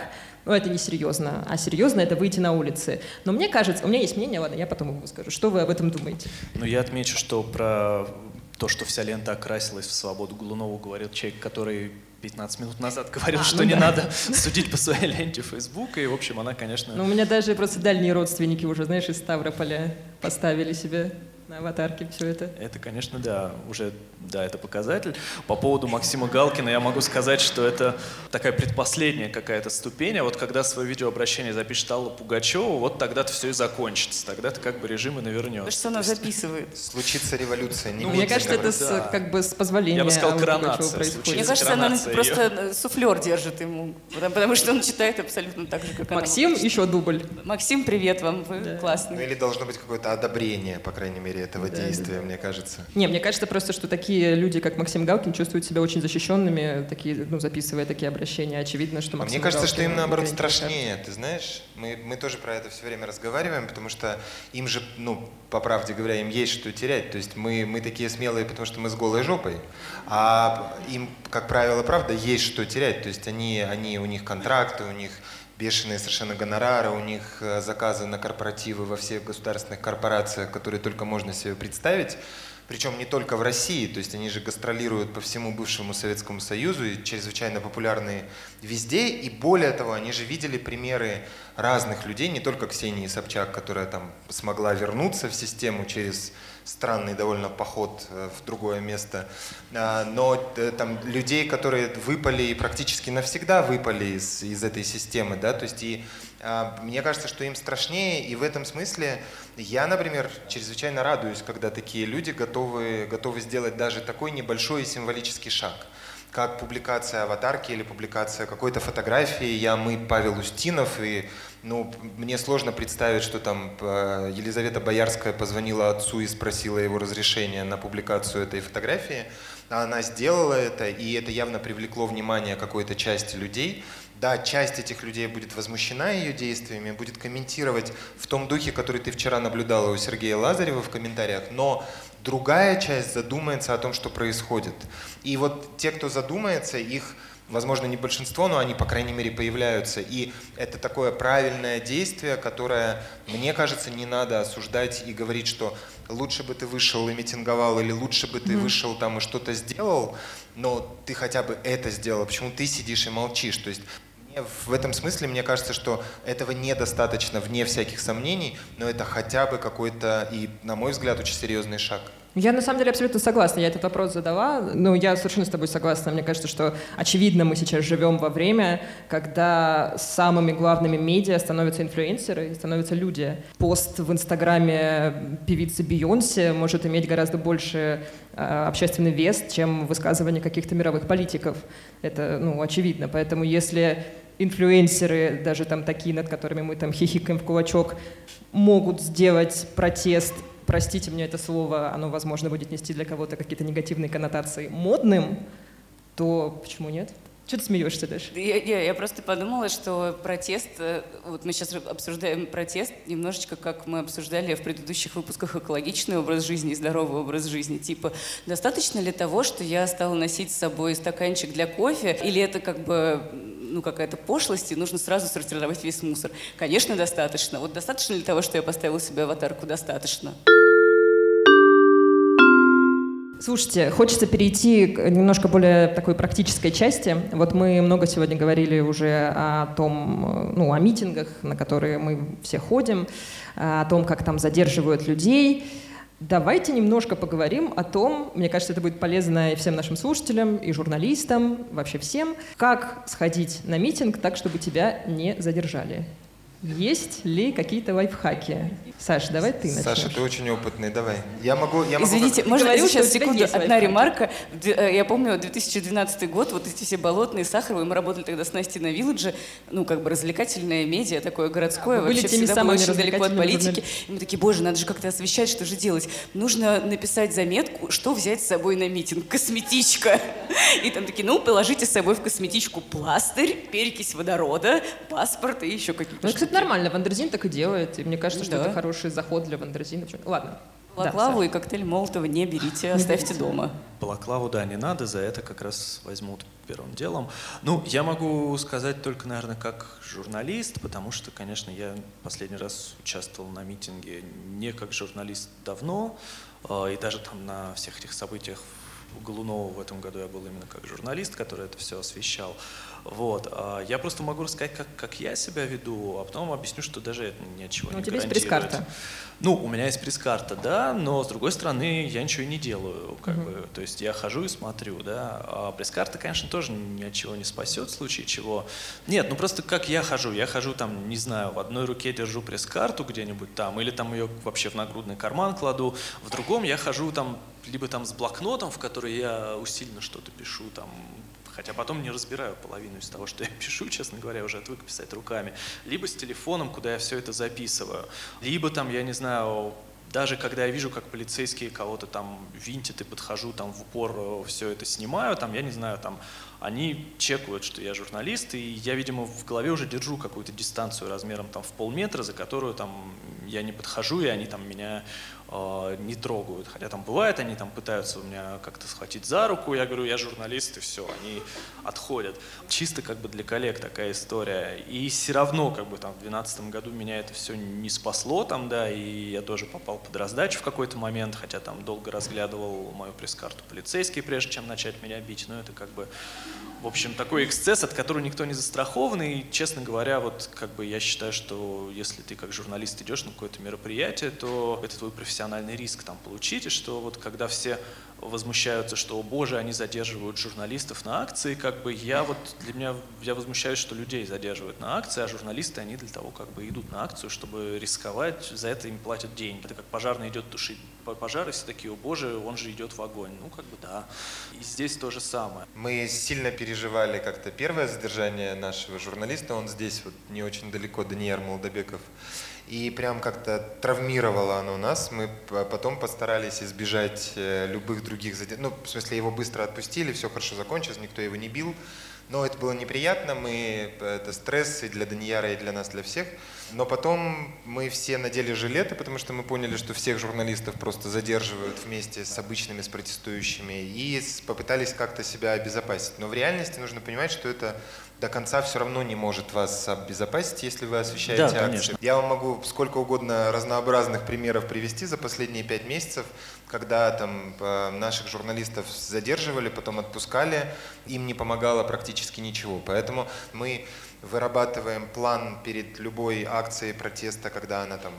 ну, это не серьезно, а серьезно это выйти на улицы. Но мне кажется, у меня есть мнение, ладно, я потом ему скажу, что вы об этом думаете? Ну, я отмечу, что про то, что вся лента окрасилась в свободу Голунову, говорил человек, который 15 минут назад говорил, А, что ну не да. надо судить по своей ленте Фейсбука. И, в общем, она, конечно... Ну, у меня даже просто дальние родственники уже, знаешь, из Ставрополя поставили себе на аватарке все это. Это, конечно, да, уже, да, это показатель. По поводу Максима Галкина я могу сказать, что это такая предпоследняя какая-то ступень, а вот когда свое видеообращение запишет Алла Пугачева, вот тогда-то все и закончится, тогда-то как бы режим и навернется. Потому что она записывает. Случится революция. Не Ну, Мне кажется, это говорить. с, да. как бы с позволения Я бы сказал, коронация. Мне кажется, она коронация просто э, суфлер держит ему, потому, потому что он читает абсолютно так же, как она. Максим, еще дубль. Максим, привет вам, вы Да. Ну классный. или должно быть какое-то одобрение, по крайней мере, этого Да, действия, мне кажется. Не, мне кажется просто, что такие люди, как Максим Галкин, чувствуют себя очень защищенными, такие, ну, записывая такие обращения. Очевидно, что А Максим мне кажется, что им наоборот страшнее, ты знаешь? Мы, мы тоже про это все время разговариваем, потому что им же, ну, по правде говоря, им есть что терять. То есть мы, мы такие смелые, потому что мы с голой жопой, а им, как правило, правда, есть что терять. То есть они, они, у них контракты, у них бешеные совершенно гонорары, у них э, заказы на корпоративы во всех государственных корпорациях, которые только можно себе представить. Причем не только в России, то есть они же гастролируют по всему бывшему Советскому Союзу и чрезвычайно популярны везде. И более того, они же видели примеры разных людей, не только Ксении Собчак, которая там смогла вернуться в систему через странный довольно поход э, в другое место, А, но э, там людей, которые выпали и практически навсегда выпали из, из этой системы, да, то есть и а, мне кажется, что им страшнее, и в этом смысле я, например, чрезвычайно радуюсь, когда такие люди готовы, готовы сделать даже такой небольшой символический шаг как публикация аватарки или публикация какой-то фотографии. Я, мы, Павел Устинов, и ну, мне сложно представить, что там э, Елизавета Боярская позвонила отцу и спросила его разрешения на публикацию этой фотографии. она сделала это, и это явно привлекло внимание какой-то части людей. Да, часть этих людей будет возмущена ее действиями, будет комментировать в том духе, который ты вчера наблюдала у Сергея Лазарева в комментариях, но другая часть задумается о том, что происходит. И вот те, кто задумается, их возможно, не большинство, но они, по крайней мере, появляются. И это такое правильное действие, которое, мне кажется, не надо осуждать и говорить, что лучше бы ты вышел и митинговал, или лучше бы ты mm-hmm. вышел там и что-то сделал, но ты хотя бы это сделал. Почему ты сидишь и молчишь? То есть в этом смысле мне кажется, что этого недостаточно, вне всяких сомнений, но это хотя бы какой-то, и, на мой взгляд, очень серьезный шаг. Я на самом деле абсолютно согласна. Я этот вопрос задала. Но я совершенно с тобой согласна. Мне кажется, что очевидно мы сейчас живем во время, когда самыми главными медиа становятся инфлюенсеры, становятся люди. Пост в Инстаграме певицы Бейонсе может иметь гораздо больше э, общественный вес, чем высказывание каких-то мировых политиков. Это ну, очевидно. Поэтому если инфлюенсеры, даже там такие, над которыми мы там хихикаем в кулачок, могут сделать протест простите мне это слово, оно, возможно, будет нести для кого-то какие-то негативные коннотации, модным, то почему нет? Что ты смеешься дальше? Я, я, я просто подумала, что протест, э, вот мы сейчас обсуждаем протест немножечко, как мы обсуждали в предыдущих выпусках экологичный образ жизни здоровый образ жизни. Типа, достаточно ли того, что я стала носить с собой стаканчик для кофе, или это как бы ну, какая-то пошлость, и нужно сразу сортировать весь мусор. Конечно, достаточно. Вот достаточно ли того, что я поставила себе аватарку? Достаточно. Слушайте, хочется перейти к немножко более такой практической части. Вот мы много сегодня говорили уже о том, ну, о митингах, на которые мы все ходим, о том, как там задерживают людей. Давайте немножко поговорим о том, мне кажется, это будет полезно и всем нашим слушателям, и журналистам, вообще всем, как сходить на митинг так, чтобы тебя не задержали. Есть ли какие-то лайфхаки? Саша, давай ты начнешь. Саша, ты очень опытный, давай. Я могу... Я могу Извините, как... можно Говорю, сейчас секунду, одна ремарка. Э, я помню 2012 год, вот эти все болотные, сахаровые, мы работали тогда с Настей на Вилладже, ну, как бы развлекательное медиа, такое городское, Вы вообще всегда было очень далеко от политики. И мы такие, боже, надо же как-то освещать, что же делать? Нужно написать заметку, что взять с собой на митинг. Косметичка. И там такие, ну, положите с собой в косметичку пластырь, перекись водорода, паспорт и еще какие-то Ну, кстати, нормально, Wonderzine так и делает, и мне кажется, что это хорошо хороший заход для Wonderzine а. Ладно. Балаклаву да, и коктейль Молотова не берите, оставьте дома. Балаклаву, да, не надо, за это как раз возьмут первым делом. Ну, я могу сказать только, наверное, как журналист, потому что, конечно, я последний раз участвовал на митинге не как журналист давно, а, и даже там на всех этих событиях у Голунова в этом году я был именно как журналист, который это все освещал. Вот. А я просто могу рассказать, как, как я себя веду, а потом объясню, что даже это ни от чего ну, не у тебя есть пресс-карта. Ну, у меня есть пресс-карта, да, но с другой стороны, я ничего не делаю, как uh-huh. бы. То есть я хожу и смотрю, да. А пресс-карта, конечно, тоже ни от чего не спасет в случае чего. Нет, ну просто как я хожу, я хожу там, не знаю, в одной руке держу пресс-карту где-нибудь там, или там ее вообще в нагрудный карман кладу, в другом я хожу там либо там с блокнотом, в который я усиленно что-то пишу, там, хотя потом не разбираю половину из того, что я пишу, честно говоря, уже отвык писать руками, либо с телефоном, куда я все это записываю, либо там, я не знаю, даже когда я вижу, как полицейские кого-то там винтят и подхожу, там в упор э, все это снимаю, там, я не знаю, там, они чекают, что я журналист, и я, видимо, в голове уже держу какую-то дистанцию размером там в полметра, за которую там я не подхожу, и они там меня не трогают. Хотя там бывает, они там пытаются у меня как-то схватить за руку, я говорю, я журналист, и все, они отходят. Чисто как бы для коллег такая история. И все равно как бы там в 2012 году меня это все не спасло там, да, и я тоже попал под раздачу в какой-то момент, хотя там долго разглядывал мою пресс-карту полицейский, прежде чем начать меня бить, но это как бы в общем, такой эксцесс, от которого никто не застрахован. И, честно говоря, вот как бы я считаю, что если ты как журналист идешь на какое-то мероприятие, то это твой профессиональный риск там получить. И что вот когда все возмущаются, что, о боже, они задерживают журналистов на акции, как бы я вот, для меня, я возмущаюсь, что людей задерживают на акции, а журналисты, они для того, как бы идут на акцию, чтобы рисковать, за это им платят деньги. Это как пожарный идет тушить пожар, и все такие, о боже, он же идет в огонь. Ну, как бы да. И здесь то же самое. Мы сильно переживали как-то первое задержание нашего журналиста, он здесь вот не очень далеко, Даниэр Молдобеков. И прям как-то травмировало оно нас. Мы потом постарались избежать э, любых других задержаний. Ну, в смысле, его быстро отпустили, все хорошо закончилось, никто его не бил. Но это было неприятно, мы, это стресс и для Данияра, и для нас, для всех. Но потом мы все надели жилеты, потому что мы поняли, что всех журналистов просто задерживают вместе с обычными, с протестующими, и попытались как-то себя обезопасить. Но в реальности нужно понимать, что это до конца все равно не может вас обезопасить, если вы освещаете да, акции. Конечно. Я вам могу сколько угодно разнообразных примеров привести за последние пять месяцев, когда там э, наших журналистов задерживали, потом отпускали, им не помогало практически ничего. Поэтому мы вырабатываем план перед любой акцией протеста, когда она там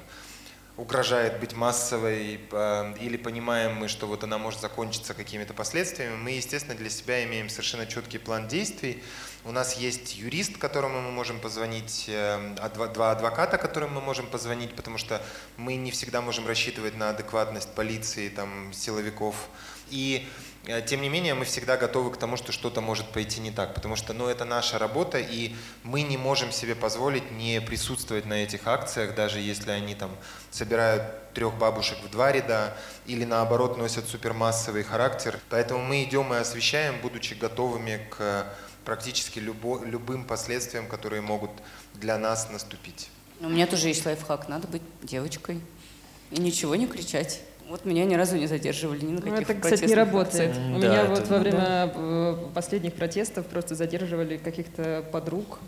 угрожает быть массовой, э, или понимаем мы, что вот она может закончиться какими-то последствиями, мы, естественно, для себя имеем совершенно четкий план действий. У нас есть юрист, которому мы можем позвонить, э, два адвоката, которым мы можем позвонить, потому что мы не всегда можем рассчитывать на адекватность полиции, там, силовиков. И Э, тем не менее, мы всегда готовы к тому, что что-то может пойти не так, потому что ну, это наша работа, и мы не можем себе позволить не присутствовать на этих акциях, даже если они там собирают трех бабушек в два ряда или наоборот носят супермассовый характер. Поэтому мы идем и освещаем, будучи готовыми к практически любо, любым последствиям, которые могут для нас наступить. У меня тоже есть лайфхак, надо быть девочкой и ничего не кричать. Вот меня ни разу не задерживали ни на ну, каких ну, Это, кстати, не работает. Акциях. У да, меня это... вот во время да. Э, последних протестов просто задерживали каких-то подруг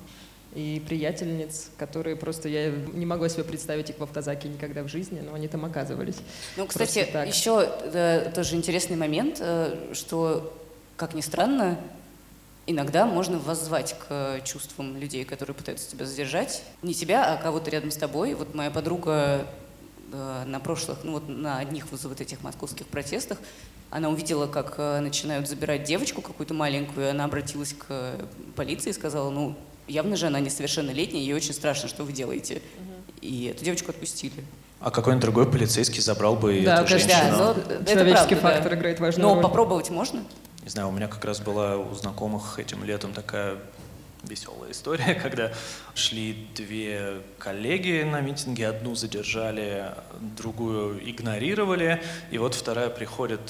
и приятельниц, которые просто я не могла себе представить их в автозаке никогда в жизни, но они там оказывались. Ну, кстати, еще да, тоже интересный момент, э, что, как ни странно, иногда можно воззвать к чувствам людей, которые пытаются тебя задержать. Не тебя, а кого-то рядом с тобой. Вот моя подруга Э, на прошлых, ну вот на одних вот этих московских протестах, она увидела, как э, начинают забирать девочку какую-то маленькую, и она обратилась к полиции и сказала, ну, явно же она несовершеннолетняя, ей очень страшно, что вы делаете. Угу. И эту девочку отпустили. А какой-нибудь другой полицейский забрал бы да, эту женщину? Да, но Человеческий правда, фактор да. играет важную но роль. Но попробовать можно? Не знаю, у меня как раз была у знакомых этим летом такая веселая история, когда шли две коллеги на митинге, одну задержали, другую игнорировали, и вот вторая приходит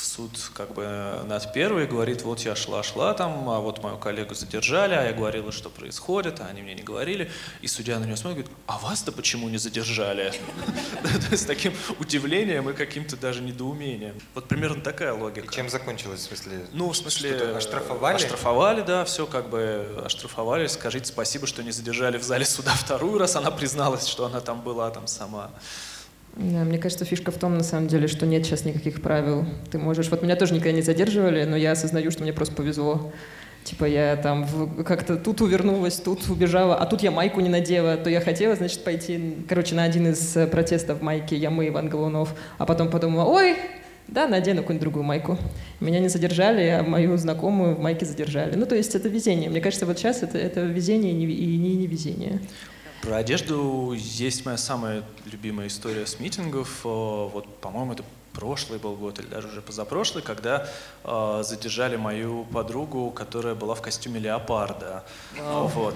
суд как бы над первой говорит, вот я шла-шла там, а вот мою коллегу задержали, а я говорила, что происходит, а они мне не говорили. И судья на нее смотрит, говорит, а вас-то почему не задержали? С таким удивлением и каким-то даже недоумением. Вот примерно такая логика. чем закончилось, в смысле? Ну, в смысле... Оштрафовали? Оштрафовали, да, все как бы оштрафовали. Скажите спасибо, что не задержали в зале суда вторую раз. Она призналась, что она там была там сама. Да, мне кажется, фишка в том, на самом деле, что нет сейчас никаких правил. Ты можешь... Вот меня тоже никогда не задерживали, но я осознаю, что мне просто повезло. Типа я там как-то тут увернулась, тут убежала, а тут я майку не надела, то я хотела, значит, пойти, короче, на один из э, протестов майки «Я мы, Иван Голунов», а потом подумала, ой, да, надену какую-нибудь другую майку. Меня не задержали, а мою знакомую в майке задержали. Ну, то есть это везение. Мне кажется, вот сейчас это, это везение и не, и не невезение. Про одежду есть моя самая любимая история с митингов. Вот, по-моему, это прошлый был год или даже уже позапрошлый, когда э, задержали мою подругу, которая была в костюме леопарда. Wow. Вот.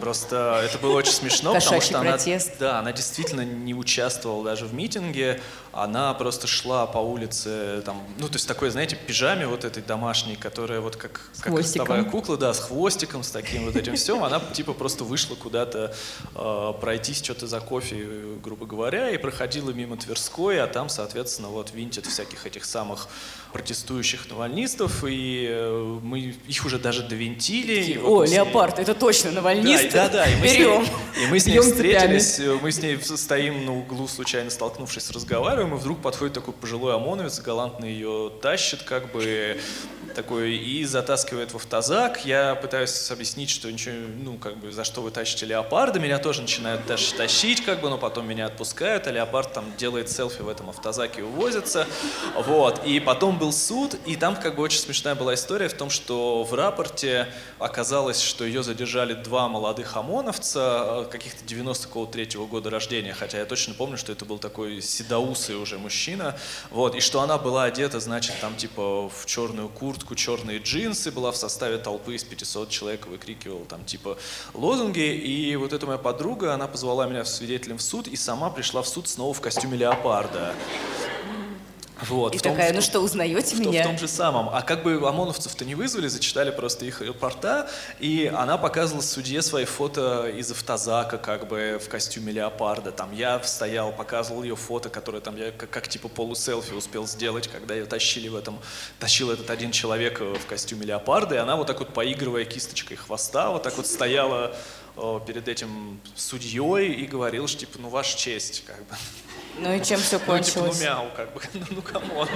Просто это было очень смешно, потому что она, да, она действительно не участвовала даже в митинге, она просто шла по улице, там, ну, то есть такой, знаете, пижаме вот этой домашней, которая вот как, как ростовая кукла, да, с хвостиком, с таким вот этим всем, она типа просто вышла куда-то э, пройтись что-то за кофе, грубо говоря, и проходила мимо Тверской, а там, соответственно, вот винтит всяких этих самых протестующих навальнистов, и э, мы их уже даже довинтили. О, леопард, это точно навальнист. Да, да, да. И мы Берем. С ней, и мы с ней встретились, цепями. мы с ней стоим на углу, случайно столкнувшись, разговариваем, и вдруг подходит такой пожилой ОМОНовец, галантно ее тащит, как бы такой, и затаскивает в автозак. Я пытаюсь объяснить, что ничего, ну, как бы, за что вы тащите леопарда. Меня тоже начинают тащить, как бы, но потом меня отпускают, а леопард там делает селфи в этом автозаке и увозится. Вот. И потом был суд, и там, как бы, очень смешная была история в том, что в рапорте оказалось, что ее задержали два молодых ОМОНовца, э, каких-то 93-го года рождения, хотя я точно помню, что это был такой седоусый уже мужчина, вот, и что она была одета, значит, там, типа, в черную куртку, черные джинсы, была в составе толпы из 500 человек, выкрикивала там типа лозунги. И вот эта моя подруга, она позвала меня свидетелем в суд и сама пришла в суд снова в костюме леопарда. Вот, и такая, том, ну что, узнаете в, меня? В том же самом. А как бы ОМОНовцев-то не вызвали, зачитали просто их рапорта, и она показывала судье свои фото из автозака, как бы в костюме леопарда. Там я стоял, показывал ее фото, которое там я как, как типа полуселфи успел сделать, когда ее тащили в этом, тащил этот один человек в костюме леопарда, и она вот так вот поигрывая кисточкой хвоста, вот так вот стояла перед этим судьей и говорил, что типа, ну, ваша честь, как бы. Ну и чем все кончилось? Ну, типа, ну мяу, как бы, ну come on.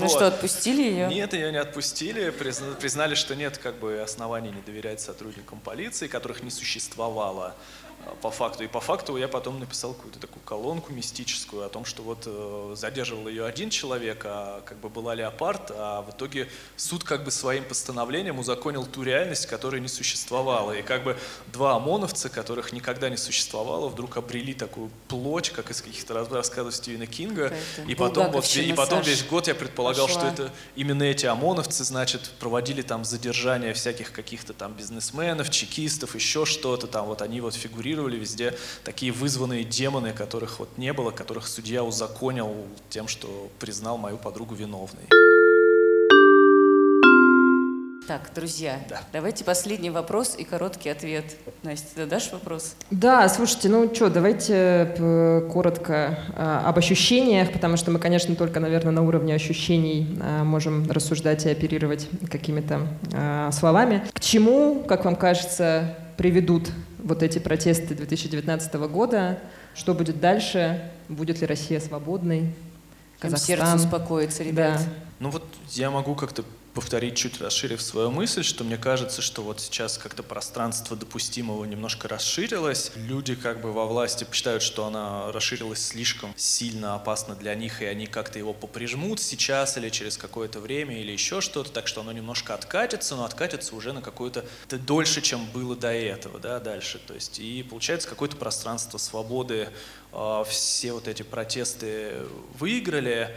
Ну что, отпустили ее? Нет, ее не отпустили, признали, что нет как бы оснований не доверять сотрудникам полиции, которых не существовало. По факту. И по факту я потом написал какую-то такую колонку мистическую о том, что вот э, задерживал ее один человек, а как бы была леопард, а в итоге суд как бы своим постановлением узаконил ту реальность, которая не существовала. И как бы два ОМОНовца, которых никогда не существовало, вдруг обрели такую плоть, как из каких-то рассказов Стивена Кинга. И потом, вот, и потом весь год я предполагал, пошла. что это именно эти ОМОНовцы, значит, проводили там задержания всяких каких-то там бизнесменов, чекистов, еще что-то там, вот они вот фигурировали фигурировали везде такие вызванные демоны, которых вот не было, которых судья узаконил тем, что признал мою подругу виновной. Так, друзья, да. давайте последний вопрос и короткий ответ. Настя, ты дашь вопрос? Да, слушайте, ну что, давайте э, коротко а, об ощущениях, потому что мы, конечно, только, наверное, на уровне ощущений а, можем рассуждать и оперировать какими-то а, словами. К чему, как вам кажется, приведут вот эти протесты 2019 года. Что будет дальше? Будет ли Россия свободной? Казахстан? Сердце успокоится, ребят. Да. Ну вот я могу как-то повторить, чуть расширив свою мысль, что мне кажется, что вот сейчас как-то пространство допустимого немножко расширилось. Люди как бы во власти считают, что она расширилась слишком сильно опасно для них, и они как-то его поприжмут сейчас или через какое-то время или еще что-то, так что оно немножко откатится, но откатится уже на какое-то дольше, чем было до этого, да, дальше. То есть и получается какое-то пространство свободы, а, все вот эти протесты выиграли,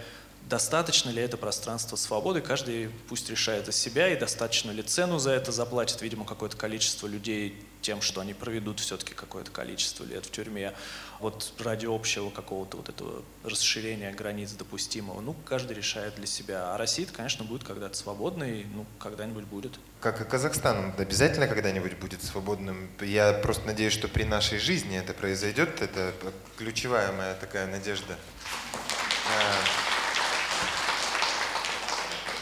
достаточно ли это пространство свободы, каждый пусть решает за себя, и достаточно ли цену за это заплатит, видимо, какое-то количество людей тем, что они проведут все-таки какое-то количество лет в тюрьме. Вот ради общего какого-то вот этого расширения границ допустимого, ну, каждый решает для себя. А Россия, конечно, будет когда-то свободной, ну, когда-нибудь будет. Как и Казахстан, обязательно когда-нибудь будет свободным. Я просто надеюсь, что при нашей жизни это произойдет. Это ключевая моя такая надежда. А,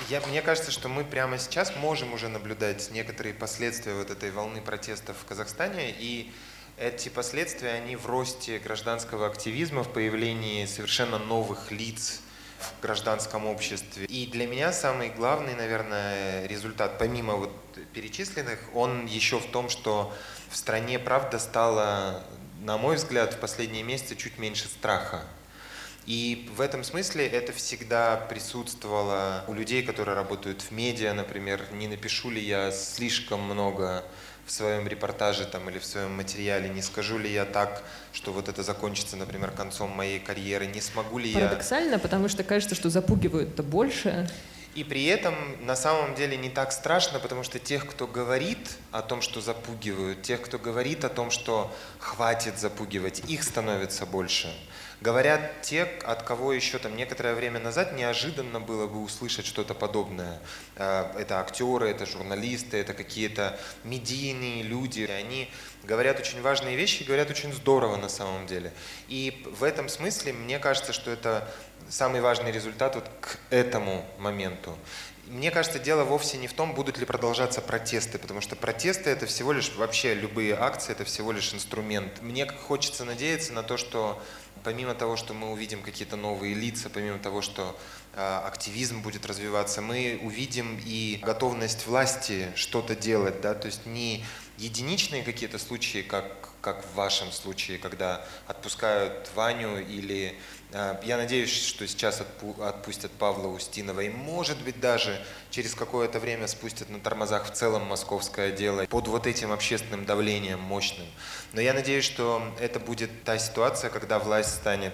я, мне кажется, что мы прямо сейчас можем уже наблюдать некоторые последствия вот этой волны протестов в Казахстане, и эти последствия, они в росте гражданского активизма, в появлении совершенно новых лиц в гражданском обществе. И для меня самый главный, наверное, результат, помимо вот перечисленных, он еще в том, что в стране, правда, стало, на мой взгляд, в последние месяцы чуть меньше страха и в этом смысле это всегда присутствовало у людей, которые работают в медиа, например, не напишу ли я слишком много в своем репортаже там, или в своем материале, не скажу ли я так, что вот это закончится, например, концом моей карьеры, не смогу ли Парадоксально, я... Парадоксально, потому что кажется, что запугивают-то больше. И при этом на самом деле не так страшно, потому что тех, кто говорит о том, что запугивают, тех, кто говорит о том, что хватит запугивать, их становится больше. Говорят те, от кого еще там некоторое время назад неожиданно было бы услышать что-то подобное. Э, это актеры, это журналисты, это какие-то медийные люди. Они говорят очень важные вещи, говорят очень здорово на самом деле. И в этом смысле мне кажется, что это самый важный результат вот к этому моменту. Мне кажется, дело вовсе не в том, будут ли продолжаться протесты, потому что протесты это всего лишь, вообще любые акции, это всего лишь инструмент. Мне хочется надеяться на то, что помимо того, что мы увидим какие-то новые лица, помимо того, что э, активизм будет развиваться, мы увидим и готовность власти что-то делать, да, то есть не единичные какие-то случаи, как, как в вашем случае, когда отпускают Ваню или я надеюсь, что сейчас отпустят Павла Устинова и, может быть, даже через какое-то время спустят на тормозах в целом московское дело под вот этим общественным давлением мощным. Но я надеюсь, что это будет та ситуация, когда власть станет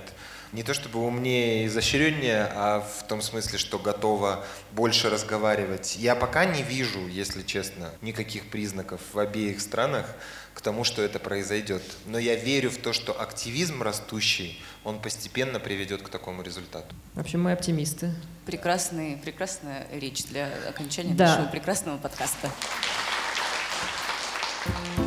не то чтобы умнее и изощреннее, а в том смысле, что готова больше разговаривать. Я пока не вижу, если честно, никаких признаков в обеих странах к тому, что это произойдет. Но я верю в то, что активизм растущий, он постепенно приведет к такому результату. В общем, мы оптимисты. Прекрасный, прекрасная речь для окончания Да. нашего прекрасного подкаста. Thank